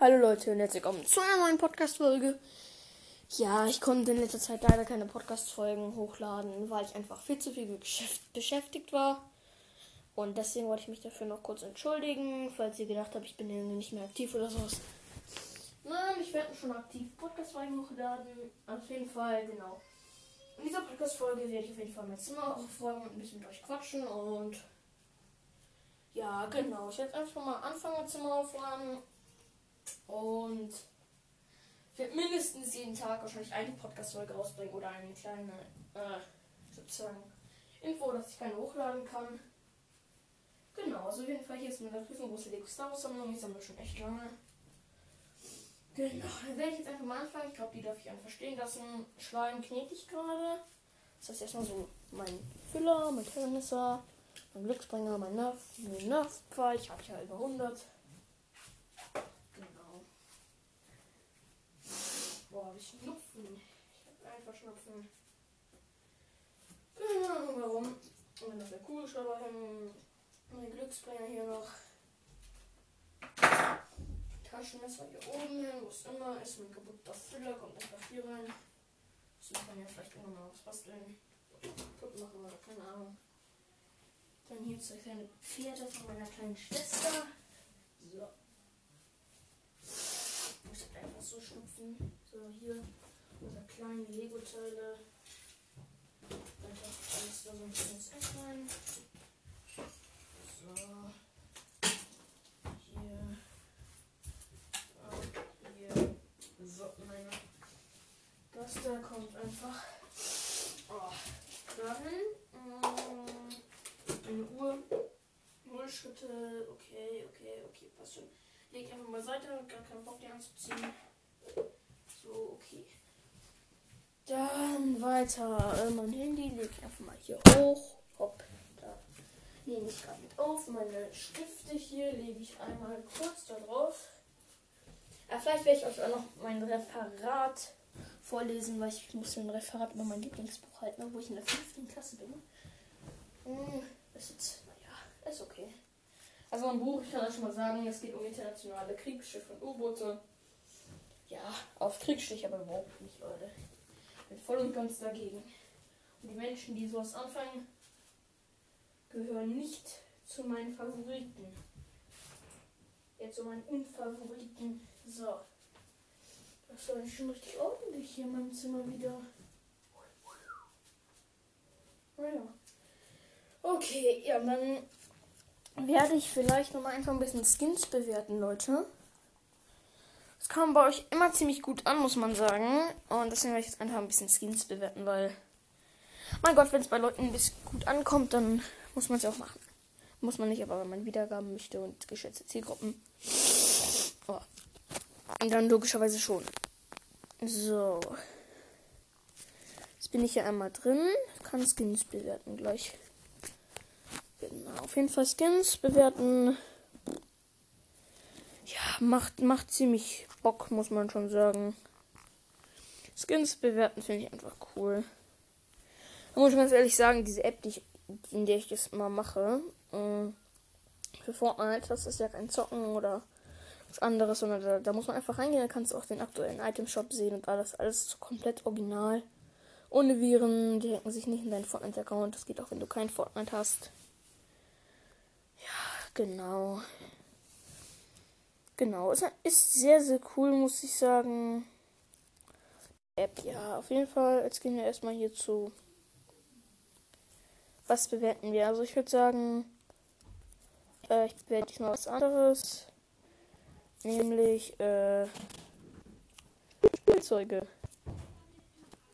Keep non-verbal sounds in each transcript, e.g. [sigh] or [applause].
Hallo Leute und herzlich willkommen zu einer neuen Podcast-Folge. Ja, ich konnte in letzter Zeit leider keine Podcast-Folgen hochladen, weil ich einfach viel zu viel beschäftigt war. Und deswegen wollte ich mich dafür noch kurz entschuldigen, falls ihr gedacht habt, ich bin irgendwie nicht mehr aktiv oder sowas. Nein, ich werde schon aktiv Podcast-Folgen hochladen. Auf jeden Fall, genau. In dieser Podcast-Folge werde ich auf jeden Fall mein Zimmer aufräumen und ein bisschen mit euch quatschen und ja, genau. Ich werde einfach mal anfangen Zimmer aufräumen und werde mindestens jeden Tag wahrscheinlich eine Podcast-Folge rausbringen oder eine kleine, äh, sozusagen Info, dass ich keine hochladen kann. Genau, also auf jeden Fall hier ist meine riesengroße Lego Star Wars Sammlung. Ich sammle schon echt lange. Genau, dann werde ich jetzt einfach mal anfangen. Ich glaube, die darf ich einfach stehen lassen. Schleim knete ich gerade. Das heißt erstmal so mein Füller, mein Terranisser, mein Glücksbringer, mein Nerf, mein Nerf-Pfeil. Ich habe ja über 100. Boah, hab ich Schnupfen. Ich hab einfach Schnupfen. Keine Ahnung warum. Und dann noch der Kugelschreiber hin. Mein Glücksbringer hier noch. Taschenmesser hier oben hin, wo es immer ist. Mein kaputter Füller kommt einfach hier rein. So kann ja vielleicht immer noch was basteln. Kaputt machen oder keine Ahnung. Dann hier zwei kleine Pferde von meiner kleinen Schwester. So. Ich hab einfach so Schnupfen. So, hier unsere kleinen Lego-Teile. Einfach alles da so ein bisschen öffnen. So. Hier. So, hier. So, meine. Das da kommt einfach. Oh, dahin. Mm, eine Uhr. Null Schritte. Okay, okay, okay, passt schon. Leg einfach mal Seite, gar keinen Bock die anzuziehen. So, okay. Dann weiter. Äh, mein Handy lege ich einfach mal hier hoch. Hopp. Da nehme ich gerade mit auf. Meine Stifte hier lege ich einmal kurz da drauf. Ja, vielleicht werde ich euch auch noch mein Referat vorlesen, weil ich muss ein Referat über mein Lieblingsbuch halten, wo ich in der fünften Klasse bin. Hm, ist jetzt, naja, ist okay. Also ein Buch, ich kann euch schon mal sagen, es geht um internationale Kriegsschiffe und U-Boote. Ja, auf Krieg stehe ich aber überhaupt nicht, Leute. Ich bin voll und ganz dagegen. Und die Menschen, die sowas anfangen, gehören nicht zu meinen Favoriten. Jetzt zu meinen Unfavoriten. So. Das war schon richtig ordentlich hier in meinem Zimmer wieder. Naja. Okay, ja, dann werde ich vielleicht noch mal einfach ein bisschen Skins bewerten, Leute. Es kam bei euch immer ziemlich gut an, muss man sagen. Und deswegen werde ich jetzt einfach ein bisschen Skins bewerten, weil. Mein Gott, wenn es bei Leuten ein bisschen gut ankommt, dann muss man es ja auch machen. Muss man nicht, aber wenn man Wiedergaben möchte und geschätzte Zielgruppen. Oh. Und dann logischerweise schon. So. Jetzt bin ich hier einmal drin. Kann Skins bewerten gleich. Genau. Auf jeden Fall Skins bewerten macht, macht ziemlich Bock, muss man schon sagen. Skins bewerten finde ich einfach cool. Da muss ich ganz ehrlich sagen, diese App, die ich, in der ich das mal mache, äh, für Fortnite, das ist ja kein Zocken oder was anderes, sondern da, da muss man einfach reingehen, dann kannst du auch den aktuellen Item-Shop sehen und alles, alles komplett original. Ohne Viren, die hacken sich nicht in deinen Fortnite-Account. Das geht auch, wenn du kein Fortnite hast. Ja, genau. Genau, es ist sehr, sehr cool, muss ich sagen. App, ja, auf jeden Fall. Jetzt gehen wir erstmal hier zu. Was bewerten wir? Also ich würde sagen, äh, ich bewerte diesmal was anderes. Nämlich, äh, Spielzeuge.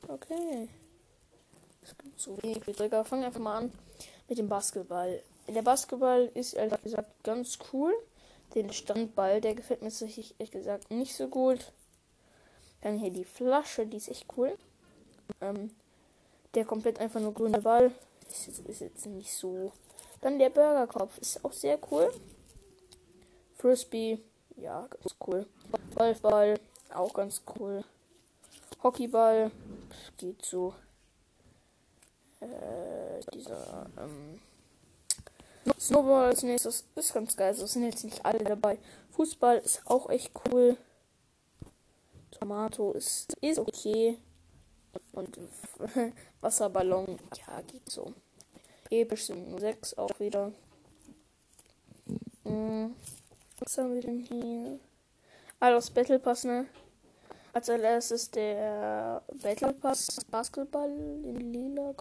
Okay. Es gibt zu wenig Spielzeuge. Fangen wir einfach mal an mit dem Basketball. Der Basketball ist ehrlich gesagt ganz cool den Standball. Der gefällt mir tatsächlich ehrlich gesagt nicht so gut. Dann hier die Flasche, die ist echt cool. Ähm, der komplett einfach nur grüne Ball. Ist jetzt, ist jetzt nicht so. Dann der Burgerkopf ist auch sehr cool. Frisbee, ja, ganz cool. Golfball, auch ganz cool. Hockeyball, geht so. Äh, dieser, ähm, Snowball als nächstes ist ganz geil. Also sind jetzt nicht alle dabei. Fußball ist auch echt cool. Tomato ist, ist okay. Und [laughs] Wasserballon, ja, geht so. Episch sind 6 auch wieder. Hm, was haben wir denn hier? Alles Battle Pass, ne? Als allererstes der Battle Pass Basketball in lila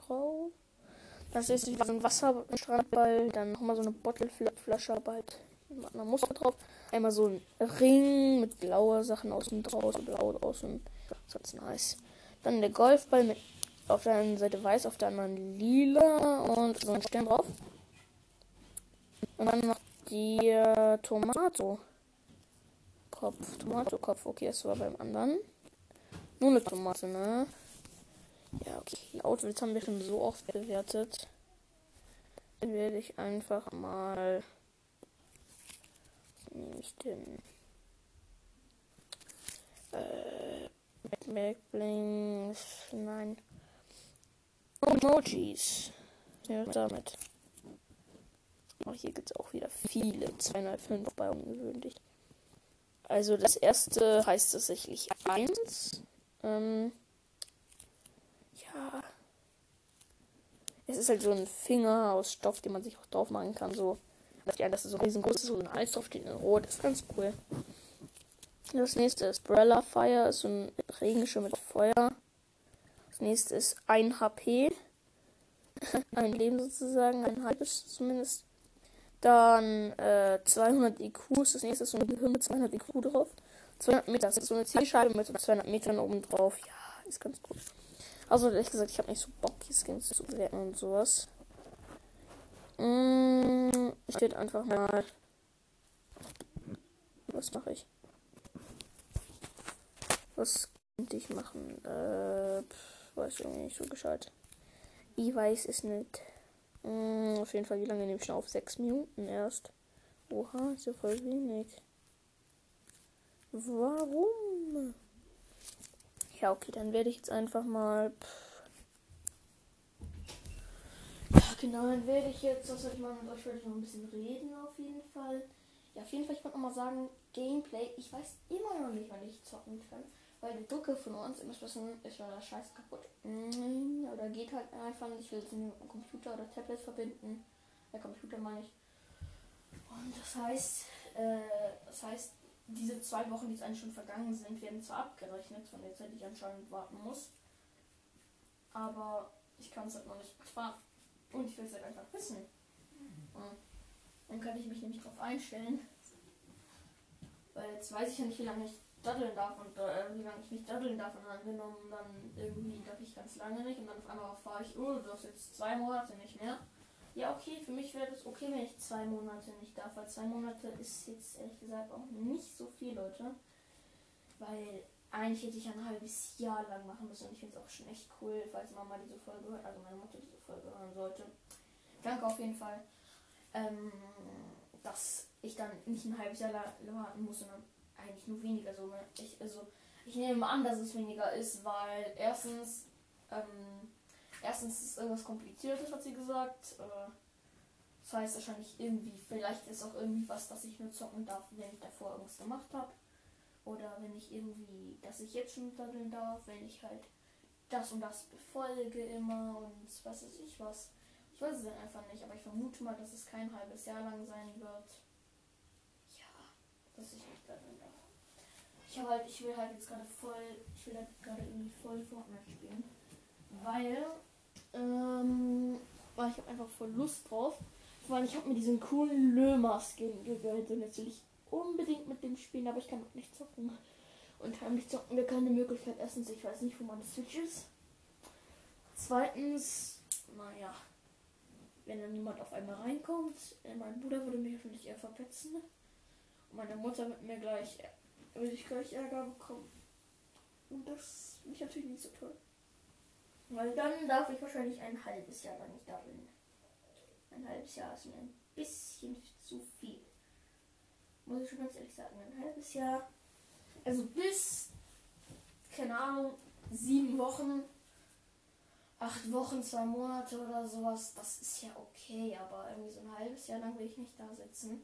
Das ist so ein Wasserstrandball, dann nochmal so eine Bottleflasche, aber halt mit einem Muster drauf. Einmal so ein Ring mit blauer Sachen außen draus, blau draußen. Das ist nice. Dann der Golfball mit auf der einen Seite weiß, auf der anderen lila und so ein Stern drauf. Und dann noch die Tomato. Kopf. Tomatokopf. Okay, das war beim anderen. Nur eine Tomate, ne? Ja, okay. Outfits haben wir schon so oft bewertet. Dann werde ich einfach mal. Ich denn? Äh. Backblings. Nein. Emojis. Ja, damit. Oh, hier gibt es auch wieder viele. 205 bei ungewöhnlich. Also das erste heißt tatsächlich 1. Ähm, ja. Es ist halt so ein Finger aus Stoff, den man sich auch drauf machen kann. So. Das ist so riesengroß ist, so ein Eis drauf steht in Rot. Das ist ganz cool. Das nächste ist Brella Fire, ist so ein Regenschirm mit Feuer. Das nächste ist 1 HP. [laughs] ein Leben sozusagen, ein halbes zumindest. Dann äh, 200 IQs, das nächste ist so ein Gehirn mit 200 IQ drauf. 200 Meter, das ist so eine Zielscheibe mit 200 Metern oben drauf. Ja, ist ganz cool. Also ehrlich gesagt, ich habe nicht so Bock, die Skins zu bewerten und sowas. Mm, ich werde einfach mal. Was mache ich? Was könnte ich machen? Äh, pff, weiß irgendwie nicht so gescheit. Ich weiß es nicht. Mm, auf jeden Fall, wie lange nehme ich schon auf? Sechs Minuten erst. Oha, ist ja voll wenig. Warum? Ja, okay, dann werde ich jetzt einfach mal. Ja, genau, dann werde ich jetzt, was soll ich mal mit euch, werde ich noch ein bisschen reden auf jeden Fall. Ja, auf jeden Fall, ich wollte noch mal sagen, Gameplay, ich weiß immer noch nicht, wann ich zocken kann. Weil die Drucke von uns ist bisschen ist ja scheiße kaputt. Mm, oder geht halt einfach nicht. Ich will es mit dem Computer oder Tablet verbinden. Der Computer meine ich. Und das heißt, äh, das heißt, diese zwei Wochen, die jetzt eigentlich schon vergangen sind, werden zwar abgerechnet von der Zeit, die ich anscheinend warten muss. Aber ich kann es halt noch nicht fahren. Und ich will es halt einfach wissen. Und dann kann ich mich nämlich darauf einstellen. Weil jetzt weiß ich ja nicht, wie lange ich daddeln darf und äh, wie lange ich nicht daddeln darf und angenommen, dann irgendwie darf ich ganz lange nicht und dann auf einmal fahre ich, oh, du hast jetzt zwei Monate nicht mehr. Ja, okay, für mich wäre das okay, wenn ich zwei Monate nicht darf, weil zwei Monate ist jetzt ehrlich gesagt auch nicht so viel, Leute. Weil eigentlich hätte ich ein halbes Jahr lang machen müssen und ich finde es auch schon echt cool, falls Mama diese Folge hört, also meine Mutter diese Folge hören sollte. Danke auf jeden Fall, ähm, dass ich dann nicht ein halbes Jahr warten muss, sondern eigentlich nur weniger. So, ne? ich, also, ich nehme an, dass es weniger ist, weil erstens, ähm, erstens ist irgendwas kompliziertes, hat sie gesagt. Äh, das heißt wahrscheinlich irgendwie, vielleicht ist auch irgendwie was, dass ich nur zocken darf, wenn ich davor irgendwas gemacht habe. Oder wenn ich irgendwie, dass ich jetzt schon daddeln darf, wenn ich halt das und das befolge immer und was weiß ich was. Ich weiß es dann einfach nicht, aber ich vermute mal, dass es kein halbes Jahr lang sein wird. Ja, dass ich nicht daddeln darf. Ich habe halt, ich will halt jetzt gerade voll, ich will halt gerade irgendwie voll Fortnite spielen. Weil, ähm, weil ich habe einfach voll Lust drauf. Weil ich habe mir diesen coolen Lömer-Skin gegönnt und jetzt will ich unbedingt mit dem spielen, aber ich kann noch nicht zocken. Und heimlich zocken wir keine Möglichkeit. Erstens, ich weiß nicht, wo meine Switch ist. Zweitens, naja, wenn dann niemand auf einmal reinkommt, äh, mein Bruder würde mich hoffentlich eher verpetzen. Und meine Mutter wird mir gleich würde ich gleich Ärger bekommen. Und das ich natürlich nicht so toll. Weil dann darf ich wahrscheinlich ein halbes Jahr lang nicht daddeln. Ein halbes Jahr ist mir ein bisschen zu viel. Muss ich schon ganz ehrlich sagen. Ein halbes Jahr. Also bis, keine Ahnung, sieben Wochen acht Wochen, zwei Monate oder sowas, das ist ja okay, aber irgendwie so ein halbes Jahr lang will ich nicht da sitzen.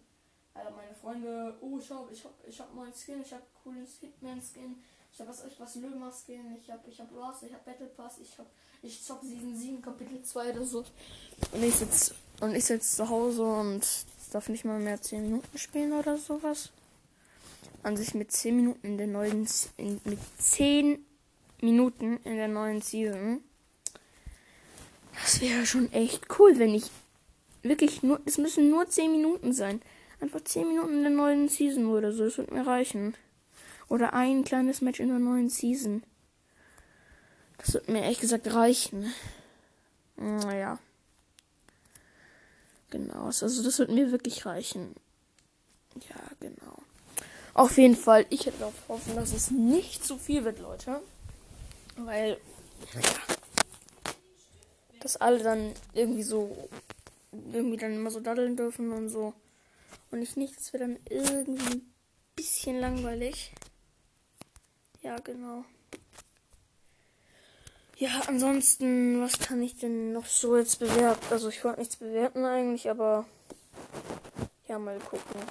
Also meine Freunde, oh ich hab, ich hab, ich hab neuen Skin, ich hab cooles Hitman-Skin, ich hab was ich was Lömer-Skin, ich hab, ich hab Ross, ich hab Battle Pass, ich hab, ich zock Season 7, Kapitel 2 oder so. Und ich sitz, und ich sitz zu Hause und darf nicht mal mehr 10 Minuten spielen oder sowas. An sich mit 10 Minuten in der neuen, in, mit 10 Minuten in der neuen Season das wäre schon echt cool, wenn ich wirklich nur, es müssen nur 10 Minuten sein. Einfach 10 Minuten in der neuen Season oder so, das wird mir reichen. Oder ein kleines Match in der neuen Season. Das wird mir ehrlich gesagt reichen. Naja. Genau, also das wird mir wirklich reichen. Ja, genau. Auf jeden Fall, ich hätte darauf hoffen, dass es nicht zu viel wird, Leute. Weil, ja dass alle dann irgendwie so irgendwie dann immer so daddeln dürfen und so. Und ich nicht, das wäre dann irgendwie ein bisschen langweilig. Ja, genau. Ja, ansonsten, was kann ich denn noch so jetzt bewerten? Also ich wollte nichts bewerten eigentlich, aber ja, mal gucken.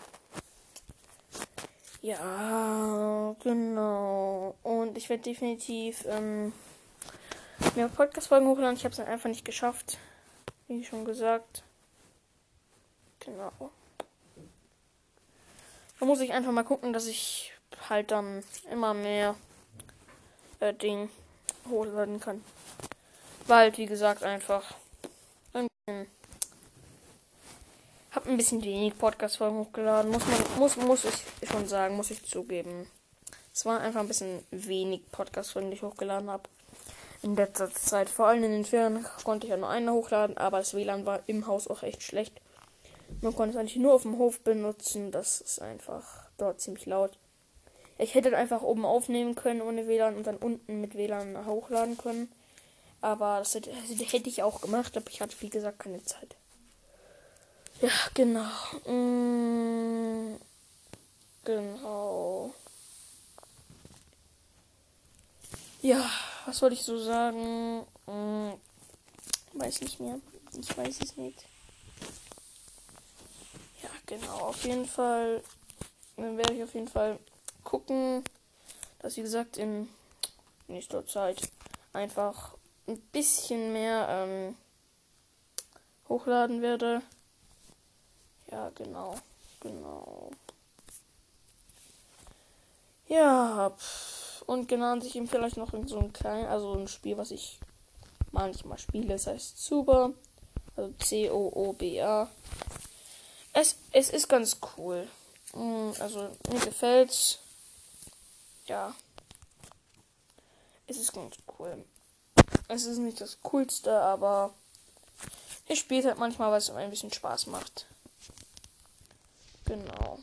Ja, genau. Und ich werde definitiv ähm, mehr Podcast-Folgen hochladen. Ich habe es einfach nicht geschafft. Wie schon gesagt. Genau. Da muss ich einfach mal gucken, dass ich halt dann immer mehr äh, Ding hochladen kann. Weil, wie gesagt, einfach ein bisschen, hab ein bisschen wenig Podcast-Folgen hochgeladen. Muss man, muss, muss ich schon sagen, muss ich zugeben. Es waren einfach ein bisschen wenig Podcast-Folgen, die ich hochgeladen habe in letzter Zeit. Vor allem in den Ferien konnte ich ja nur eine hochladen, aber das WLAN war im Haus auch echt schlecht. Man konnte es eigentlich nur auf dem Hof benutzen. Das ist einfach dort ziemlich laut. Ich hätte einfach oben aufnehmen können ohne WLAN und dann unten mit WLAN hochladen können. Aber das hätte, hätte ich auch gemacht, aber ich hatte wie gesagt keine Zeit. Ja, genau. Mmh, genau. Ja was wollte ich so sagen? Hm, weiß nicht mehr. Ich weiß es nicht. Ja, genau. Auf jeden Fall dann werde ich auf jeden Fall gucken, dass wie gesagt in nächster Zeit einfach ein bisschen mehr ähm, hochladen werde. Ja, genau. Genau. Ja, pff. Und genannt sich ihm vielleicht noch in so ein kleines, also ein Spiel, was ich manchmal spiele. Das heißt Zuba. Also C-O-O-B-A. Es, es ist ganz cool. Mm, also mir gefällt's. Ja. Es ist ganz cool. Es ist nicht das coolste, aber ich spiele halt manchmal, weil es ein bisschen Spaß macht. Genau.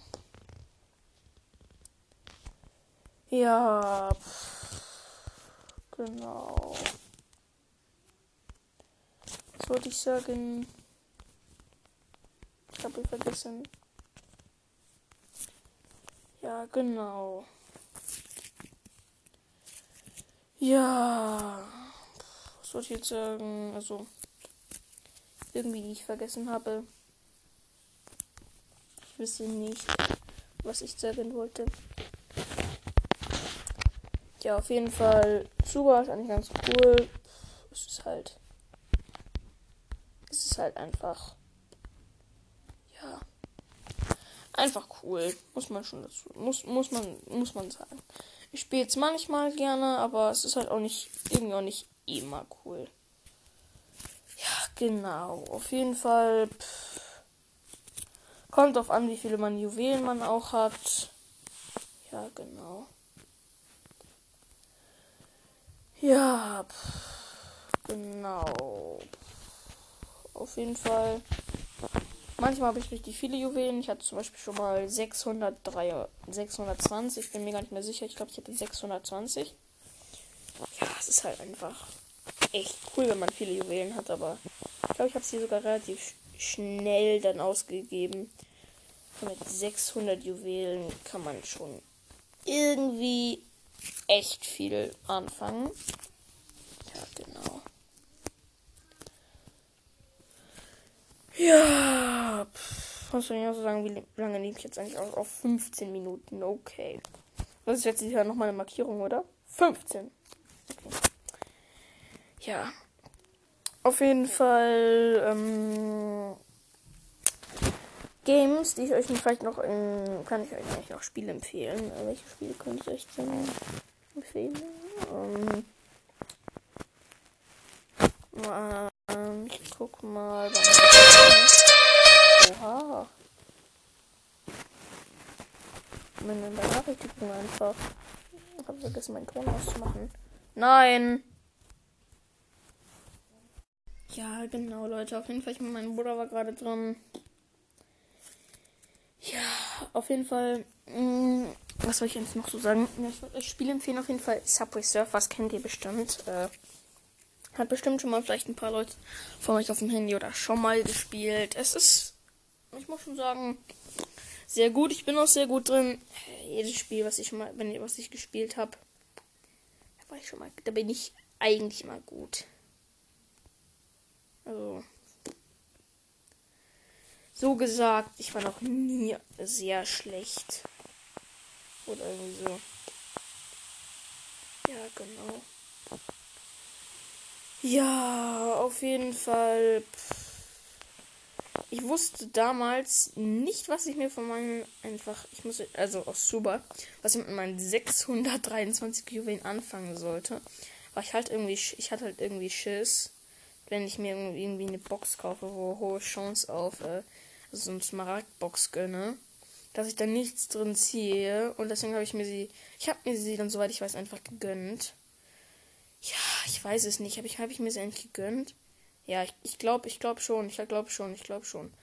Ja. Genau. Was wollte ich sagen? Ich habe vergessen. Ja, genau. Ja. Was wollte ich jetzt sagen? Also, irgendwie ich vergessen habe. Ich wüsste nicht, was ich sagen wollte. Ja, auf jeden Fall. Zuba ist eigentlich ganz cool. Es ist halt. Es ist halt einfach. Ja. Einfach cool. Muss man schon dazu. Muss, muss man, muss man sagen. Ich spiele es manchmal gerne, aber es ist halt auch nicht, irgendwie auch nicht immer cool. Ja, genau. Auf jeden Fall. Pff, kommt auf an, wie viele man Juwelen man auch hat. Ja, genau. Ja, genau. Auf jeden Fall. Manchmal habe ich richtig viele Juwelen. Ich hatte zum Beispiel schon mal 603, 620. Bin mir gar nicht mehr sicher. Ich glaube, ich hatte 620. Ja, es ist halt einfach echt cool, wenn man viele Juwelen hat. Aber ich glaube, ich habe sie sogar relativ schnell dann ausgegeben. mit 600 Juwelen kann man schon irgendwie echt viel anfangen. Ja, genau. Ja. Pff, was soll ich noch so sagen? Wie lange nehme ich jetzt eigentlich aus? Auf 15 Minuten. Okay. Das ist jetzt hier nochmal eine Markierung, oder? 15. Okay. Ja. Auf jeden Fall. Ähm, Games, die ich euch vielleicht noch in, kann ich euch eigentlich noch Spiele empfehlen. Äh, welche Spiele könnte ich euch denn empfehlen? Ähm, ich guck mal. Oha. Meine Benachrichtigung einfach. Ich habe vergessen, meinen Ton auszumachen. Nein! Ja, genau, Leute. Auf jeden Fall, ich mein Bruder war gerade dran. Ja, auf jeden Fall. Mh, mm, was soll ich jetzt noch so sagen? ich euch Spiele empfehlen. Auf jeden Fall Subway Surfers kennt ihr bestimmt. Äh, hat bestimmt schon mal vielleicht ein paar Leute von euch auf dem Handy oder schon mal gespielt. Es ist, ich muss schon sagen, sehr gut. Ich bin auch sehr gut drin. Jedes Spiel, was ich mal, wenn was ich gespielt habe, da war ich schon mal, da bin ich eigentlich mal gut. Also so gesagt, ich war noch nie sehr schlecht. Oder irgendwie so. Ja, genau. Ja, auf jeden Fall. Ich wusste damals nicht, was ich mir von meinen einfach, ich muss, also aus Super, was ich mit meinen 623 Juwelen anfangen sollte. Weil ich halt irgendwie, ich hatte halt irgendwie Schiss, wenn ich mir irgendwie eine Box kaufe, wo hohe Chance auf äh, so eine Smaragdbox gönne, dass ich da nichts drin ziehe. Und deswegen habe ich mir sie, ich habe mir sie dann, soweit ich weiß, einfach gegönnt. Ja, ich weiß es nicht. Habe ich, hab ich mir sie eigentlich gegönnt? Ja, ich glaube, ich glaube schon. Ich glaube schon, ich glaube schon.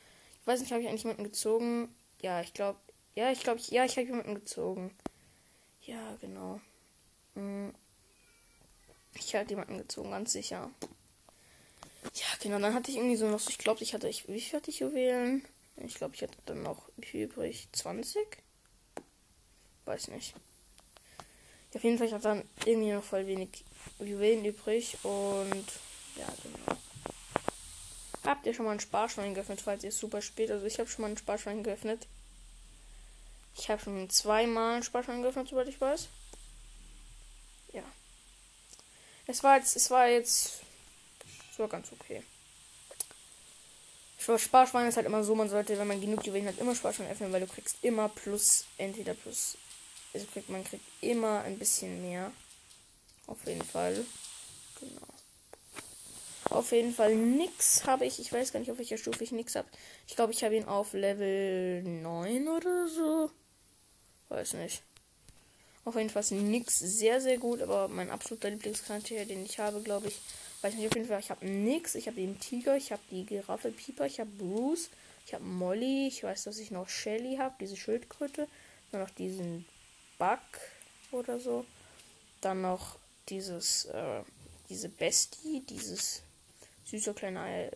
Ich weiß nicht, habe ich eigentlich jemanden gezogen? Ja, ich glaube, ja, ich glaube, ja, ich habe jemanden gezogen. Ja, genau. Hm. Ich habe jemanden gezogen, ganz sicher. Ja, genau, dann hatte ich irgendwie so noch, ich glaube, ich hatte, ich, wie viel hatte ich Juwelen? Ich glaube, ich hatte dann noch wie viel übrig? 20? Weiß nicht. Auf jeden Fall, hatte dann irgendwie noch voll wenig Juwelen übrig und ja, genau. Habt ihr schon mal ein Sparschwein geöffnet, falls ihr es super spät? Also ich habe schon mal ein Sparschwein geöffnet. Ich habe schon zweimal ein Sparschwein geöffnet, soweit ich weiß. Ja. Es war jetzt, es war jetzt, es war ganz okay. Sparschwein ist halt immer so, man sollte, wenn man genug Juwelen hat, immer Sparschwein öffnen, weil du kriegst immer plus, entweder plus, also kriegt man kriegt immer ein bisschen mehr. Auf jeden Fall. Genau. Auf jeden Fall nix habe ich. Ich weiß gar nicht, auf welcher Stufe ich nix habe. Ich glaube, ich habe ihn auf Level 9 oder so. Weiß nicht. Auf jeden Fall ist nix sehr, sehr gut, aber mein absoluter Lieblingscharakter, den ich habe, glaube ich, Weiß nicht, auf jeden Fall, ich habe nix. Ich habe den Tiger, ich habe die Giraffe Pieper, ich habe Bruce, ich habe Molly, ich weiß, dass ich noch Shelly habe, diese Schildkröte, dann noch diesen Bug oder so. Dann noch dieses, äh, diese Bestie, dieses süße kleine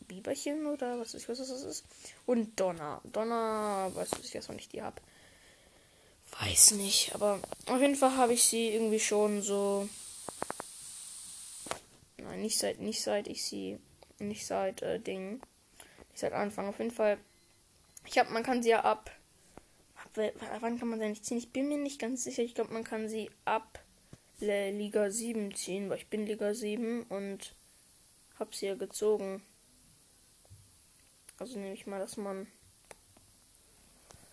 Biberchen oder was ich weiß, was das ist. Und Donner. Donner, weiß ich jetzt noch nicht, die habe. Weiß nicht, aber auf jeden Fall habe ich sie irgendwie schon so Nein, nicht seit, nicht seit ich sie, nicht seit äh, Ding, nicht seit Anfang. Auf jeden Fall, ich habe, man kann sie ja ab, wann kann man sie nicht ziehen? Ich bin mir nicht ganz sicher. Ich glaube, man kann sie ab Liga 7 ziehen, weil ich bin Liga 7 und habe sie ja gezogen. Also nehme ich mal, dass man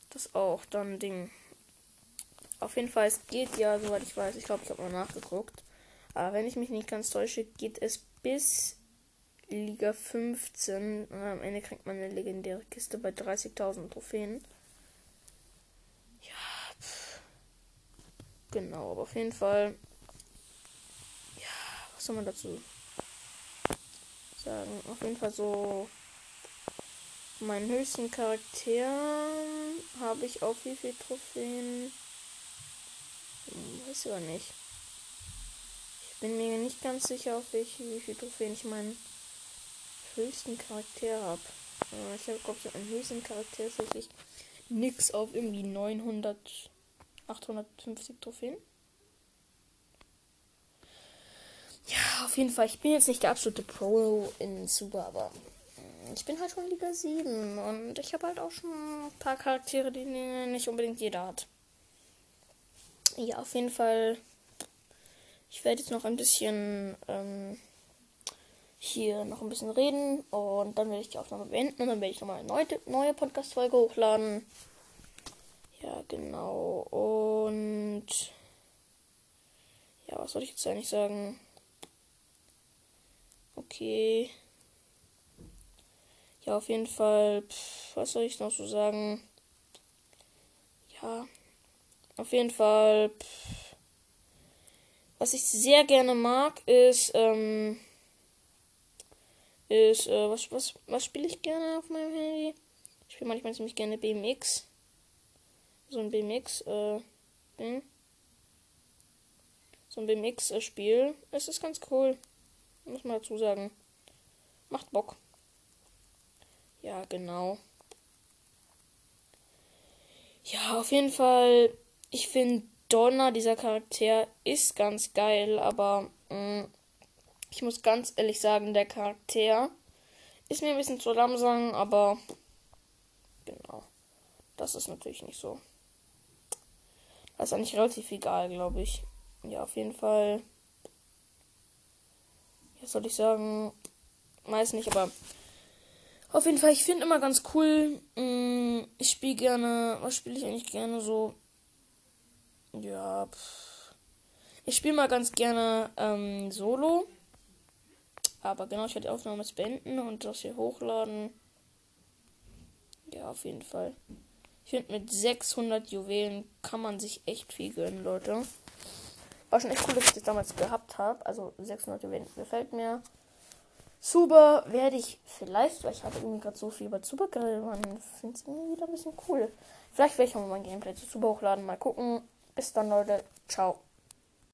das auch dann Ding. Auf jeden Fall, es geht ja, soweit ich weiß. Ich glaube, ich habe mal nachgeguckt. Aber wenn ich mich nicht ganz täusche, geht es bis Liga 15 und am Ende kriegt man eine legendäre Kiste bei 30.000 Trophäen. Ja, pff. Genau, aber auf jeden Fall. Ja, was soll man dazu sagen? Auf jeden Fall so. Meinen höchsten Charakter habe ich auf wie viel Trophäen? Hm, weiß ich aber nicht bin mir nicht ganz sicher, auf welche, wie viele Trophäen ich meinen höchsten Charakter habe. Äh, ich habe, glaube ich, einen höchsten Charakter tatsächlich nix auf irgendwie 900, 850 Trophäen. Ja, auf jeden Fall. Ich bin jetzt nicht der absolute Pro in Super, aber ich bin halt schon Liga 7 und ich habe halt auch schon ein paar Charaktere, die nicht unbedingt jeder hat. Ja, auf jeden Fall. Ich werde jetzt noch ein bisschen ähm, hier noch ein bisschen reden und dann werde ich die Aufnahme beenden und dann werde ich nochmal eine neue, neue Podcast-Folge hochladen. Ja, genau. Und ja, was soll ich jetzt eigentlich sagen? Okay. Ja, auf jeden Fall. Pff, was soll ich noch so sagen? Ja. Auf jeden Fall. Pff, was ich sehr gerne mag, ist, ähm, ist, äh, was, was, was spiele ich gerne auf meinem Handy? Ich spiele manchmal ziemlich gerne BMX. So ein BMX, äh, Ding. So ein BMX-Spiel. Es ist ganz cool. Muss man dazu sagen. Macht Bock. Ja, genau. Ja, auf jeden Fall. Ich finde Donner, dieser Charakter, ist ganz geil, aber mh, mm, ich muss ganz ehrlich sagen, der Charakter ist mir ein bisschen zu langsam, aber genau. Das ist natürlich nicht so. Das ist eigentlich relativ egal, glaube ich. Ja, auf jeden Fall. Was soll ich sagen? Weiß nicht, aber auf jeden Fall, ich finde immer ganz cool. Mm, ich spiele gerne. Was spiele ich eigentlich gerne so? Ja, pff. ich spiele mal ganz gerne ähm, Solo. Aber genau, ich werde die Aufnahme jetzt beenden und das hier hochladen. Ja, auf jeden Fall. Ich finde, mit 600 Juwelen kann man sich echt viel gönnen, Leute. War schon echt cool, dass ich das damals gehabt habe. Also 600 Juwelen gefällt mir. Super werde ich vielleicht, weil ich habe irgendwie gerade so viel über Supergrill, man findet es irgendwie wieder ein bisschen cool. Vielleicht werde ich auch mal mein Gameplay zu Super hochladen, mal gucken. Bis dann, Leute. Ciao.